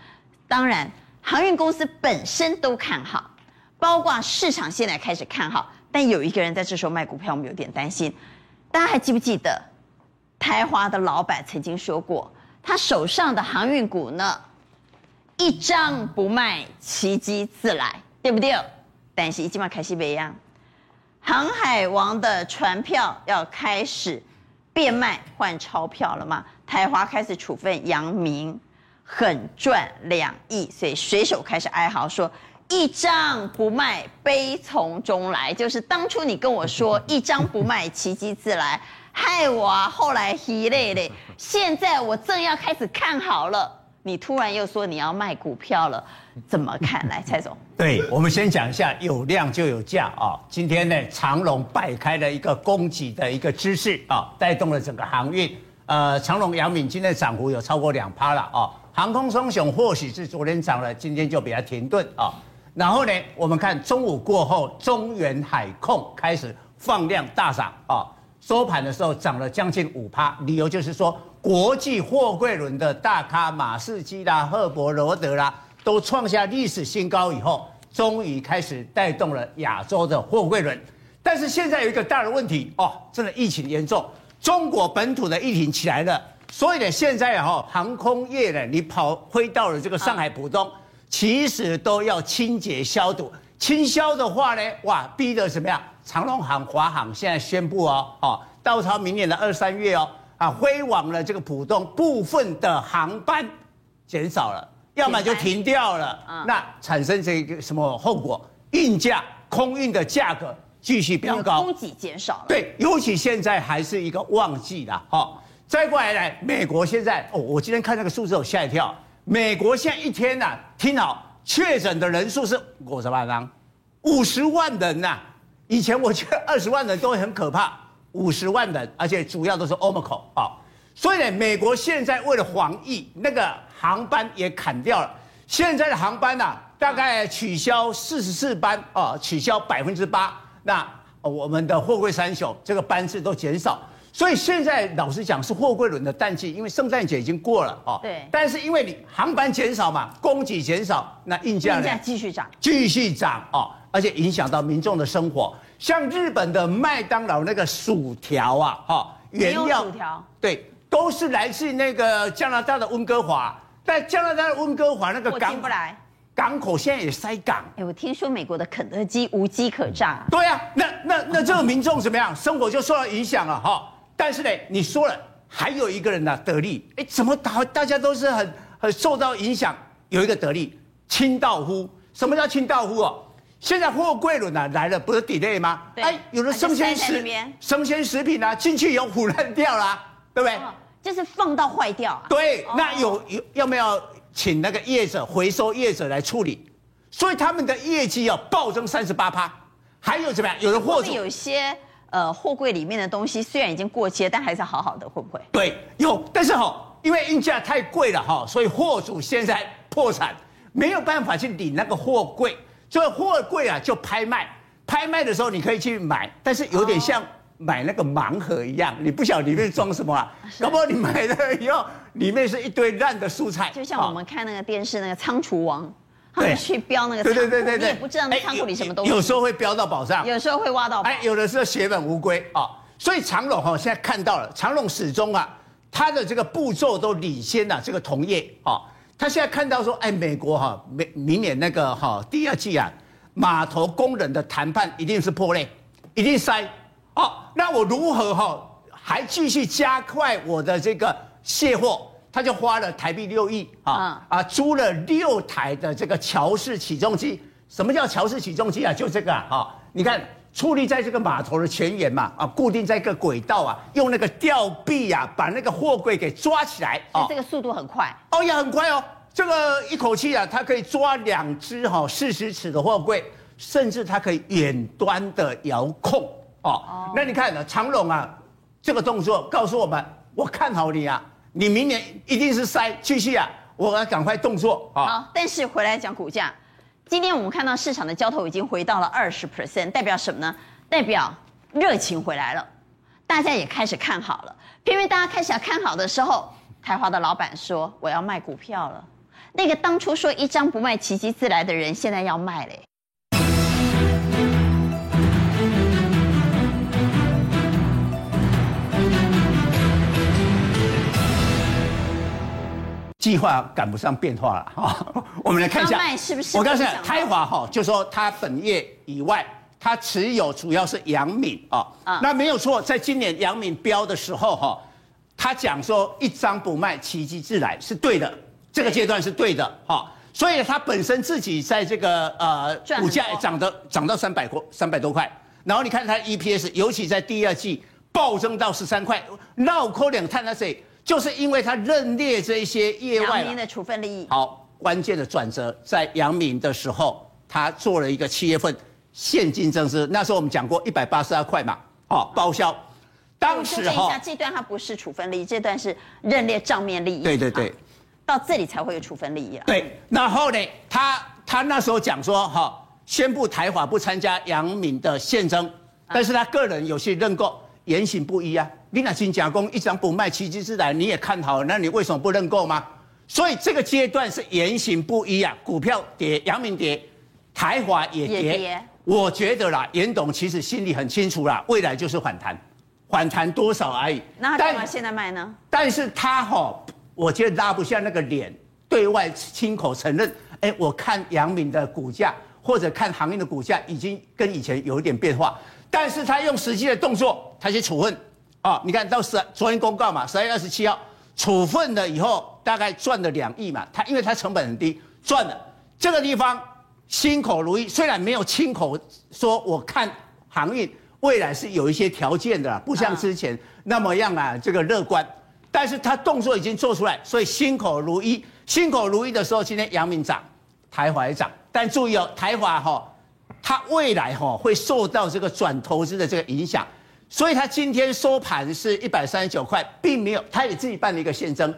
当然，航运公司本身都看好，包括市场现在开始看好。但有一个人在这时候卖股票，我们有点担心。大家还记不记得，台华的老板曾经说过？他手上的航运股呢，一张不卖，奇迹自来，对不对？但是已经把开始不一样，航海王的船票要开始变卖换钞票了吗？台华开始处分阳明，狠赚两亿，所以水手开始哀嚎说：一张不卖，悲从中来。就是当初你跟我说一张不卖，奇迹自来。害我啊！后来疲累累，现在我正要开始看好了，你突然又说你要卖股票了，怎么看？来，蔡总。对，我们先讲一下，有量就有价啊。今天呢，长龙摆开了一个供给的一个姿势啊，带动了整个航运。呃，长龙、杨敏今天涨幅有超过两趴了啊。航空双雄或许是昨天涨了，今天就比较停顿啊。然后呢，我们看中午过后，中原海控开始放量大涨啊。收盘的时候涨了将近五趴，理由就是说，国际货柜轮的大咖马士基啦、赫伯罗德啦，都创下历史新高以后，终于开始带动了亚洲的货柜轮。但是现在有一个大的问题哦，真的疫情严重，中国本土的疫情起来了，所以呢，现在哈航空业呢，你跑飞到了这个上海浦东，其实都要清洁消毒。清消的话呢，哇，逼得什么呀？长隆航、华航现在宣布哦，哦，到超明年的二三月哦，啊，飞往了这个浦东部分的航班减少了，要么就停掉了，嗯、那产生这个什么后果？运价、空运的价格继续飙高，供给减少了。对，尤其现在还是一个旺季啦，哈、哦。再过来来，美国现在哦，我今天看那个数字，我吓一跳，美国现在一天呐、啊，听好，确诊的人数是五十万张，五十万人呐、啊。以前我觉得二十万人都很可怕，五十万人，而且主要都是 Omicron 啊，所以呢，美国现在为了防疫，那个航班也砍掉了。现在的航班呐、啊，大概取消四十四班啊，取消百分之八。那我们的货柜三雄这个班次都减少，所以现在老实讲是货柜轮的淡季，因为圣诞节已经过了啊。对。但是因为你航班减少嘛，供给减少，那运价呢？运价继续涨。继续涨啊。而且影响到民众的生活，像日本的麦当劳那个薯条啊，哈，原料薯条对，都是来自那个加拿大的温哥华，在加拿大的温哥华那个港进不来，港口现在也塞港。哎，我听说美国的肯德基无机可炸。对啊，那那那这个民众怎么样？生活就受到影响了哈。但是呢，你说了，还有一个人呢得利，哎，怎么大大家都是很很受到影响？有一个得利，清道夫。什么叫清道夫哦？现在货柜轮啊来了，不是 delay 吗？哎，有的生鲜食生鲜食品啊进去以后腐烂掉啦，啊，对不对？哦，就是放到坏掉啊。对，哦，那有有要不要请那个业者回收业者来处理？所以他们的业绩要暴增三十八趴。还有怎么样？有的货主有些呃货柜里面的东西虽然已经过期，但还是好好的，会不会？对，有，但是哈，因为运价太贵了哈，所以货主现在破产，没有办法去领那个货柜。这个货柜啊，就拍卖，拍卖的时候你可以去买，但是有点像买那个盲盒一样，你不晓得里面装什么啊？搞不好你买了以后，里面是一堆烂的蔬菜。就像我们看那个电视那个仓储王，他们去标那个仓库，对对对对对，你也不知道那仓库里什么东西。有时候会标到宝藏，有时候会挖到宝。哎，有的时候血本无归啊。所以长隆哈现在看到了，长隆始终啊，它的这个步骤都领先了这个同业啊。他现在看到说，哎，美国哈，明明年那个哈第二季啊，码头工人的谈判一定是破裂，一定塞。哦，那我如何哈还继续加快我的这个卸货？他就花了台币六亿啊啊，租了六台的这个桥式起重机。什么叫桥式起重机啊？就这个啊，你看矗立在这个码头的前沿嘛，啊，固定在一个轨道啊，用那个吊臂啊，把那个货柜给抓起来。哦，这个速度很快。哦，也很快哦。这个一口气啊，它可以抓两只哈四十尺的货柜，甚至它可以远端的遥控哦。哦，那你看呢，长龙啊，这个动作告诉我们，我看好你啊，你明年一定是塞继续啊，我要赶快动作啊。好，但是回来讲股价，今天我们看到市场的交投已经回到了二十 percent，代表什么呢？代表热情回来了，大家也开始看好了。偏偏大家开始要看好的时候，台华的老板说我要卖股票了。那个当初说一张不卖，奇迹自来的人，现在要卖嘞。计划赶不上变化了哈，我们来看一下，是不是？我告诉你，台华哈，就说它本业以外，它持有主要是阳明啊，那没有错，在今年阳明标的时候哈，他讲说一张不卖，奇迹自来是对的，这个阶段是对的哈，所以它本身自己在这个呃股价也涨的涨到三百块三百多块，然后你看它 EPS，尤其在第二季暴增到十三块，闹扣两探那谁？就是因为他认列这些业外的处分利益，好，关键的转折在杨明的时候，他做了一个七月份现金增资，那时候我们讲过一百八十二块嘛，好，报销。当时哈，这段它不是处分利益，这段是认列账面利益。对对对，到这里才会有处分利益啊。对，然后呢，他他那时候讲说哈，宣布台华不参加杨敏的现增，但是他个人有些认购。言行不一啊！你那新加工一张不卖，奇迹自来你也看好，那你为什么不认购吗？所以这个阶段是言行不一啊！股票跌，阳明跌，台华也跌。也跌。我觉得啦，严董其实心里很清楚啦，未来就是反弹，反弹多少而已。那他干嘛现在卖呢？但是他哈，我觉得拉不下那个脸，对外亲口承认，哎，我看阳明的股价或者看行业的股价已经跟以前有一点变化。但是他用实际的动作，他去处分，啊、哦，你看到十昨天公告嘛，十二月二十七号处分了以后，大概赚了两亿嘛，他因为他成本很低，赚了。这个地方心口如一，虽然没有亲口说，我看航运未来是有一些条件的，不像之前那么样啊，这个乐观，但是他动作已经做出来，所以心口如一，心口如一的时候，今天阳明涨，台华也涨，但注意哦，台华哈、哦。它未来哈会受到这个转投资的这个影响，所以它今天收盘是一百三十九块，并没有，它也自己办了一个现增，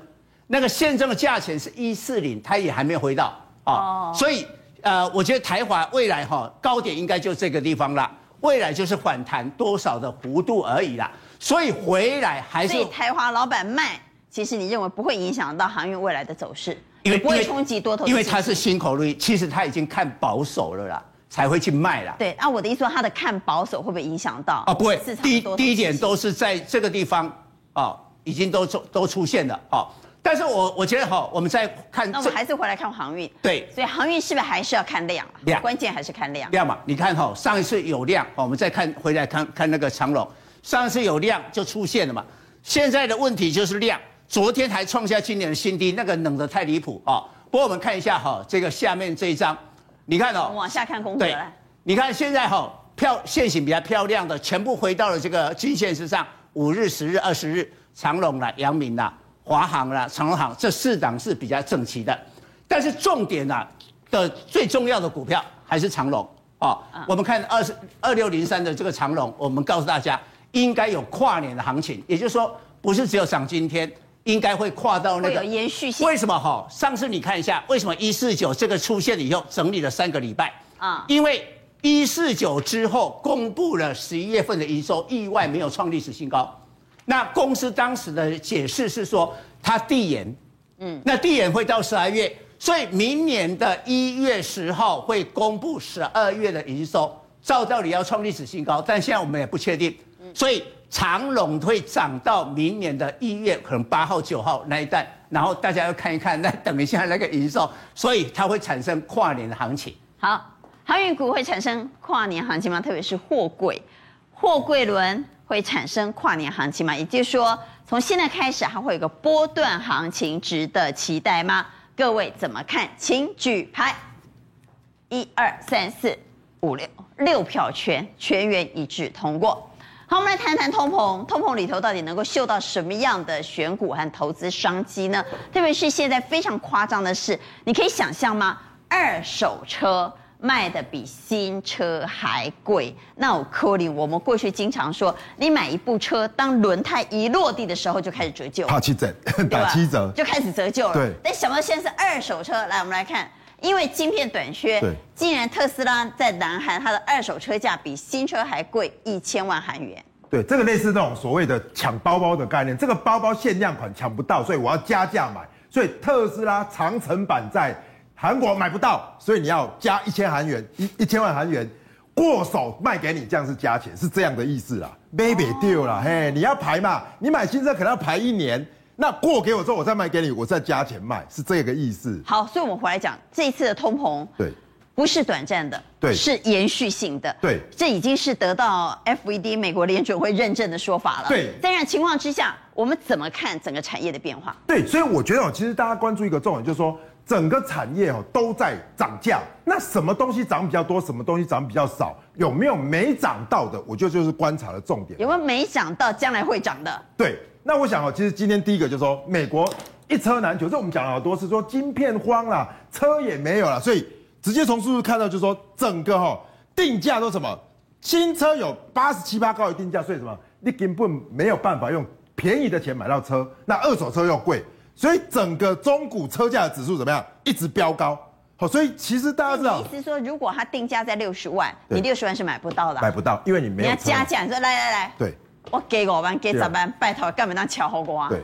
那个现增的价钱是一四零，它也还没有回到。啊，所以呃，我觉得台华未来哈高点应该就这个地方了，未来就是反弹多少的幅度而已啦，所以回来还是。所以台华老板卖，其实你认为不会影响到航运未来的走势，因为不会冲击多头，因为它是新口如一，其实他已经看保守了啦。才会去卖啦。对，那我的意思说，他的看保守会不会影响到？啊，不会。第第一点都是在这个地方啊，已经都出都出现了啊。但是我我觉得哈，我们再看，那我们还是回来看航运。对，所以航运是不是还是要看量？量，关键还是看量。量嘛，你看哈，上一次有量，我们再看回来看看那个长龙，上一次有量就出现了嘛。现在的问题就是量，昨天还创下今年的新低，那个冷的太离谱啊。不过我们看一下哈，这个下面这一张。你看哦，往下看功课来。你看现在哈，漂线型比较漂亮的，全部回到了这个均线之上，五日、十日、二十日，长隆啦、阳明啦、华航啦、长荣航这四档是比较整齐的。但是重点啊的最重要的股票还是长荣啊。我们看二十二六零三的这个长隆，我们告诉大家应该有跨年的行情，也就是说不是只有涨今天。应该会跨到那个延续性。为什么哈？上次你看一下，为什么一四九这个出现了以后整理了三个礼拜啊？因为一四九之后公布了十一月份的营收，意外没有创历史新高。那公司当时的解释是说，它递延，嗯，那递延会到十二月，所以明年的一月十号会公布十二月的营收，照道理要创历史新高，但现在我们也不确定，所以。长龙会涨到明年的一月，可能八号、九号那一段，然后大家要看一看，那等一下那个营收，所以它会产生跨年的行情。好，航运股会产生跨年行情吗？特别是货柜，货柜轮会产生跨年行情吗？也就是说，从现在开始还会有个波段行情，值得期待吗？各位怎么看？请举牌，一二三四五六六票全，全员一致通过。好，我们来谈谈通膨。通膨里头到底能够嗅到什么样的选股和投资商机呢？特别是现在非常夸张的是，你可以想象吗？二手车卖的比新车还贵。那我扣你，我们过去经常说，你买一部车，当轮胎一落地的时候就开始折旧，打七折，打七折就开始折旧了。对，但想不到现在是二手车，来我们来看，因为晶片短缺，竟然特斯拉在南韩它的二手车价比新车还贵一千万韩元。对，这个类似那种所谓的抢包包的概念，这个包包限量款抢不到，所以我要加价买。所以特斯拉长城版在韩国买不到，所以你要加一千韩元，一一千万韩元过手卖给你，这样是加钱，是这样的意思啦。Baby deal 啦，嘿，你要排嘛，你买新车可能要排一年，那过给我之后，我再卖给你，我再加钱卖，是这个意思。好，所以我们回来讲这一次的通膨，对。不是短暂的，对，是延续性的，对，这已经是得到 FED 美国联准会认证的说法了，对。在这样情况之下，我们怎么看整个产业的变化？对，所以我觉得哦，其实大家关注一个重点，就是说整个产业哦都在涨价，那什么东西涨比较多，什么东西涨比较少，有没有没涨到的？我觉得就是观察的重点。有没有没涨到将来会涨的？对，那我想哦，其实今天第一个就是说美国一车难求，这我们讲了好多次，说晶片荒了，车也没有了，所以。直接从数字看到，就是说整个哈定价都什么，新车有八十七八高的定价，所以什么你根本没有办法用便宜的钱买到车，那二手车又贵，所以整个中古车价的指数怎么样，一直飙高。好，所以其实大家知道，意思说如果它定价在六十万，你六十万是买不到的，买不到，因为你没有。你要加价，你说来来来，对，我给五万，给十万，拜托，干嘛当桥后瓜？对，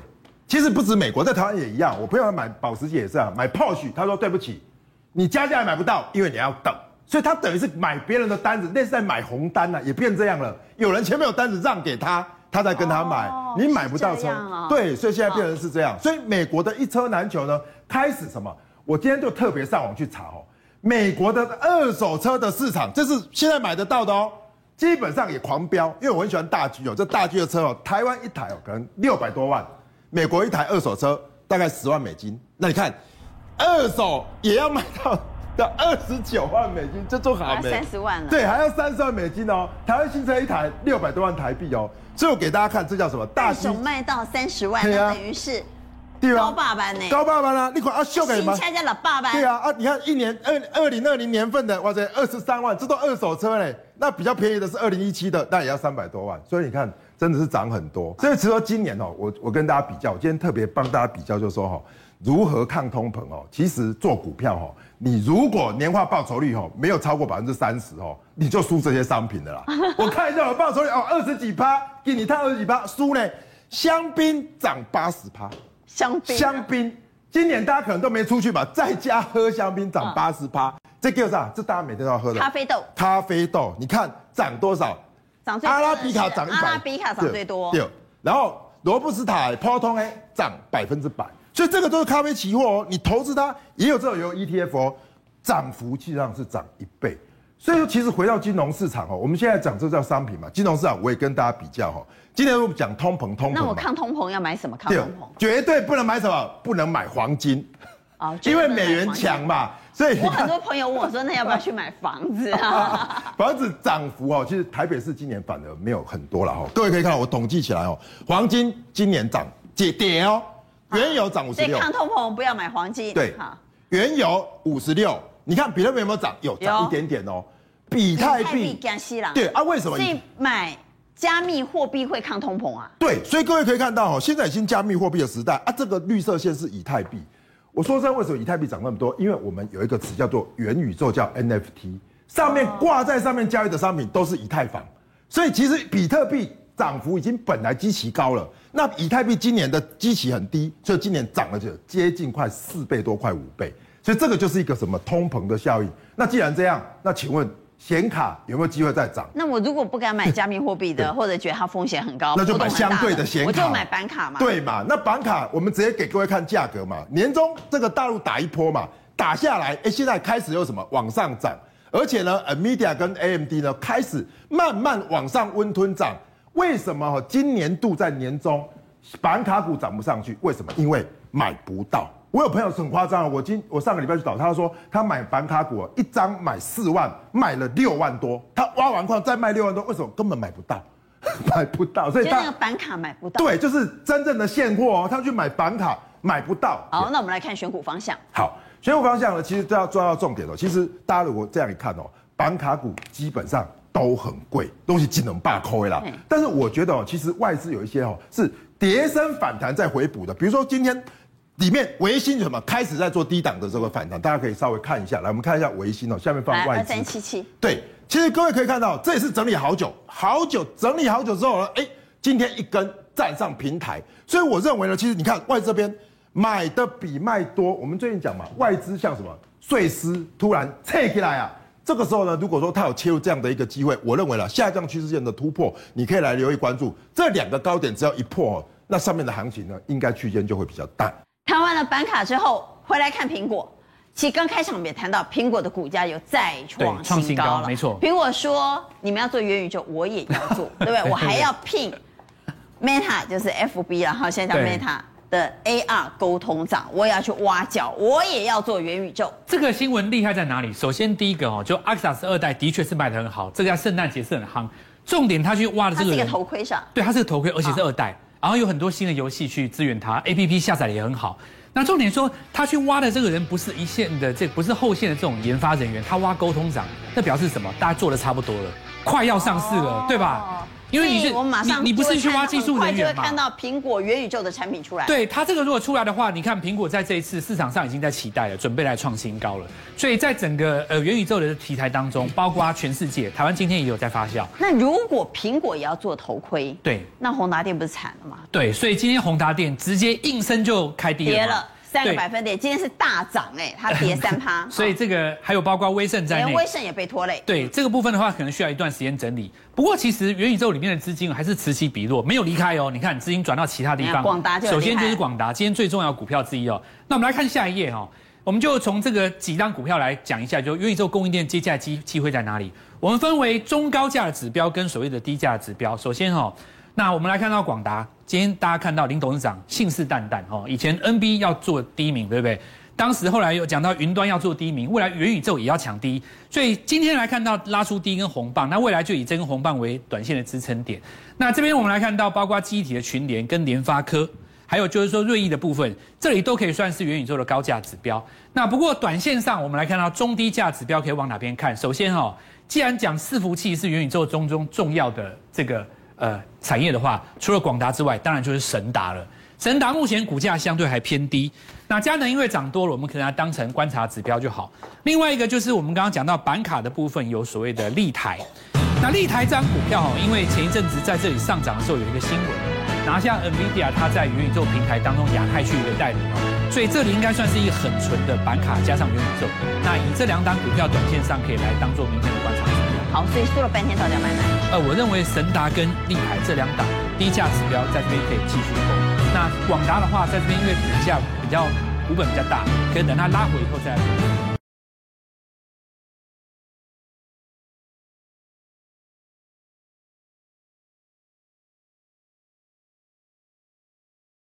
其实不止美国，在台湾也一样。我朋友买保时捷也是啊，买 Porsche，他说对不起。你加价也买不到，因为你要等，所以他等于是买别人的单子，那是在买红单呢、啊，也变这样了。有人前面有单子让给他，他再跟他买，哦、你买不到车，哦、对，所以现在变成是这样。哦、所以美国的一车难求呢，开始什么？我今天就特别上网去查哦，美国的二手车的市场，这是现在买得到的哦，基本上也狂飙，因为我很喜欢大 G 哦，这大 G 的车哦，台湾一台哦可能六百多万，美国一台二手车大概十万美金，那你看。二手也要卖到 要二十九万美金，这做好没？三十万了。对，还要三十万美金哦。台湾新车一台六百多万台币哦，所以我给大家看，这叫什么？大手卖到三十万，那等于是高爸爸呢？高爸爸呢？你看啊，秀给什么？新车叫老爸爸。对啊啊！你看一年二二零二零年份的，哇塞，二十三万，这都二手车嘞。那比较便宜的是二零一七的，那也要三百多万。所以你看，真的是涨很多。所以其实说今年哦，我我跟大家比较，我今天特别帮大家比较，就是说哈。如何抗通膨哦？其实做股票哦，你如果年化报酬率哦没有超过百分之三十哦，你就输这些商品的啦。我看一下我报酬率哦，二十几趴，给你看二十几趴，输呢。香槟涨八十趴，香槟香槟，今年大家可能都没出去吧，在家喝香槟涨八十趴，这叫啥？这大家每天都要喝的。咖啡豆。咖啡豆，你看涨多少？涨最。阿拉比卡涨一百。阿拉比卡涨最多。对。然后罗布斯塔、波通哎涨百分之百。所以这个都是咖啡期货哦，你投资它也有这种有 ETF 哦，涨幅实际上是涨一倍。所以说，其实回到金融市场哦，我们现在讲这叫商品嘛，金融市场我也跟大家比较哈。今天我们讲通膨，通膨。那我抗通膨要买什么？抗通膨绝对不能买什么？不能买黄金哦，因为美元强嘛。所以我很多朋友问我说，那要不要去买房子啊？房子涨幅哦，其实台北市今年反而没有很多了哈。各位可以看到，我统计起来哦，黄金今年涨几点哦。原油涨五十六，所以抗通膨不要买黄金。对，原油五十六，你看比特币有没有涨？有涨一点点哦。比特币加息了。对啊，为什么？所以买加密货币会抗通膨啊？对，所以各位可以看到哦，现在已经加密货币的时代啊，这个绿色线是以太币。我说真的，为什么以太币涨那么多？因为我们有一个词叫做元宇宙，叫 NFT，上面挂在上面交易的商品都是以太坊，所以其实比特币。涨幅已经本来基期高了，那以太币今年的基期很低，所以今年涨了就接近快四倍多，快五倍，所以这个就是一个什么通膨的效应。那既然这样，那请问显卡有没有机会再涨？那我如果不敢买加密货币的，或者觉得它风险很高，那就买相对的显卡，我就买板卡嘛。对嘛？那板卡我们直接给各位看价格嘛，年终这个大陆打一波嘛，打下来，哎，现在开始有什么往上涨，而且呢，NVIDIA 跟 AMD 呢开始慢慢往上温吞涨。为什么今年度在年中板卡股涨不上去？为什么？因为买不到。我有朋友是很夸张，我今我上个礼拜去找他说，他买板卡股一张买四万，卖了六万多。他挖完矿再卖六万多，为什么？根本买不到，买不到。所以他那个板卡买不到。对，就是真正的现货哦。他去买板卡买不到。好，那我们来看选股方向。好，选股方向呢，其实都要抓到重点哦。其实大家如果这样一看哦，板卡股基本上都很贵，东西只能罢扣啦。但是我觉得哦，其实外资有一些哦是跌升反弹再回补的，比如说今天里面维新什么开始在做低档的这个反弹，大家可以稍微看一下。来，我们看一下维新哦，下面放外资。三七七。对，其实各位可以看到，这也是整理好久，好久整理好久之后呢，哎，今天一根站上平台，所以我认为呢，其实你看外资这边。买的比卖多，我们最近讲嘛，外资像什么碎尸突然撤起来啊，这个时候呢，如果说它有切入这样的一个机会，我认为了下降趋势线的突破，你可以来留意关注这两个高点，只要一破，那上面的行情呢，应该区间就会比较大。谈完了板卡之后，回来看苹果，其实刚开场我们也谈到苹果的股价有再创新高了，没错。苹果说你们要做元宇宙，我也要做，对不对？我还要聘 Meta，就是 FB 然后现在叫 Meta。的 AR 沟通长，我也要去挖角，我也要做元宇宙。这个新闻厉害在哪里？首先第一个哦，就 Axis 二代的确是卖的很好，这个在圣诞节是很夯。重点他去挖的这个，它是一个头盔上，对，它是个头盔，而且是二代，然后有很多新的游戏去支援它，APP 下载的也很好。那重点说，他去挖的这个人不是一线的，这不是后线的这种研发人员，他挖沟通长，那表示什么？大家做的差不多了，快要上市了，对吧？因为你是，我马上你你不是去挖技术人员吗？就会看到苹果元宇宙的产品出来。对，它这个如果出来的话，你看苹果在这一次市场上已经在期待了，准备来创新高了。所以在整个呃元宇宙的题材当中，包括全世界，台湾今天也有在发酵。那如果苹果也要做头盔，对，那宏达电不是惨了吗？对，所以今天宏达电直接应声就开低了。跌了。三个百分点，今天是大涨哎，它跌 三趴，所以这个还有包括威盛在内，连威盛也被拖累。对这个部分的话，可能需要一段时间整理。不过其实元宇宙里面的资金还是此起彼落，没有离开哦。你看资金转到其他地方，广达首先就是广达，今天最重要的股票之一哦。那我们来看下一页哈，我们就从这个几张股票来讲一下，就元宇宙供应链接下来机机会在哪里？我们分为中高价的指标跟所谓的低价的指标。首先哈。那我们来看到广达，今天大家看到林董事长信誓旦旦哦，以前 NB 要做第一名，对不对？当时后来又讲到云端要做第一名，未来元宇宙也要抢第一，所以今天来看到拉出第一根红棒，那未来就以这根红棒为短线的支撑点。那这边我们来看到，包括记忆体的群联跟联发科，还有就是说瑞意的部分，这里都可以算是元宇宙的高价指标。那不过短线上，我们来看到中低价指标可以往哪边看？首先哦，既然讲伺服器是元宇宙中中重要的这个。呃，产业的话，除了广达之外，当然就是神达了。神达目前股价相对还偏低，那佳能因为涨多了，我们可能要当成观察指标就好。另外一个就是我们刚刚讲到板卡的部分，有所谓的立台。那立台这张股票哈，因为前一阵子在这里上涨的时候有一个新闻，拿下 NVIDIA 它在元宇宙平台当中亚太区域的代理哦，所以这里应该算是一个很纯的板卡加上元宇宙。那以这两档股票短线上可以来当做明天的观察。好，所以说了半天，到底要买哪？呃，我认为神达跟利海这两档低价指标在这边可以继续攻。那广达的话，在这边因为股价比较股本比较大，可以等它拉回以后再来。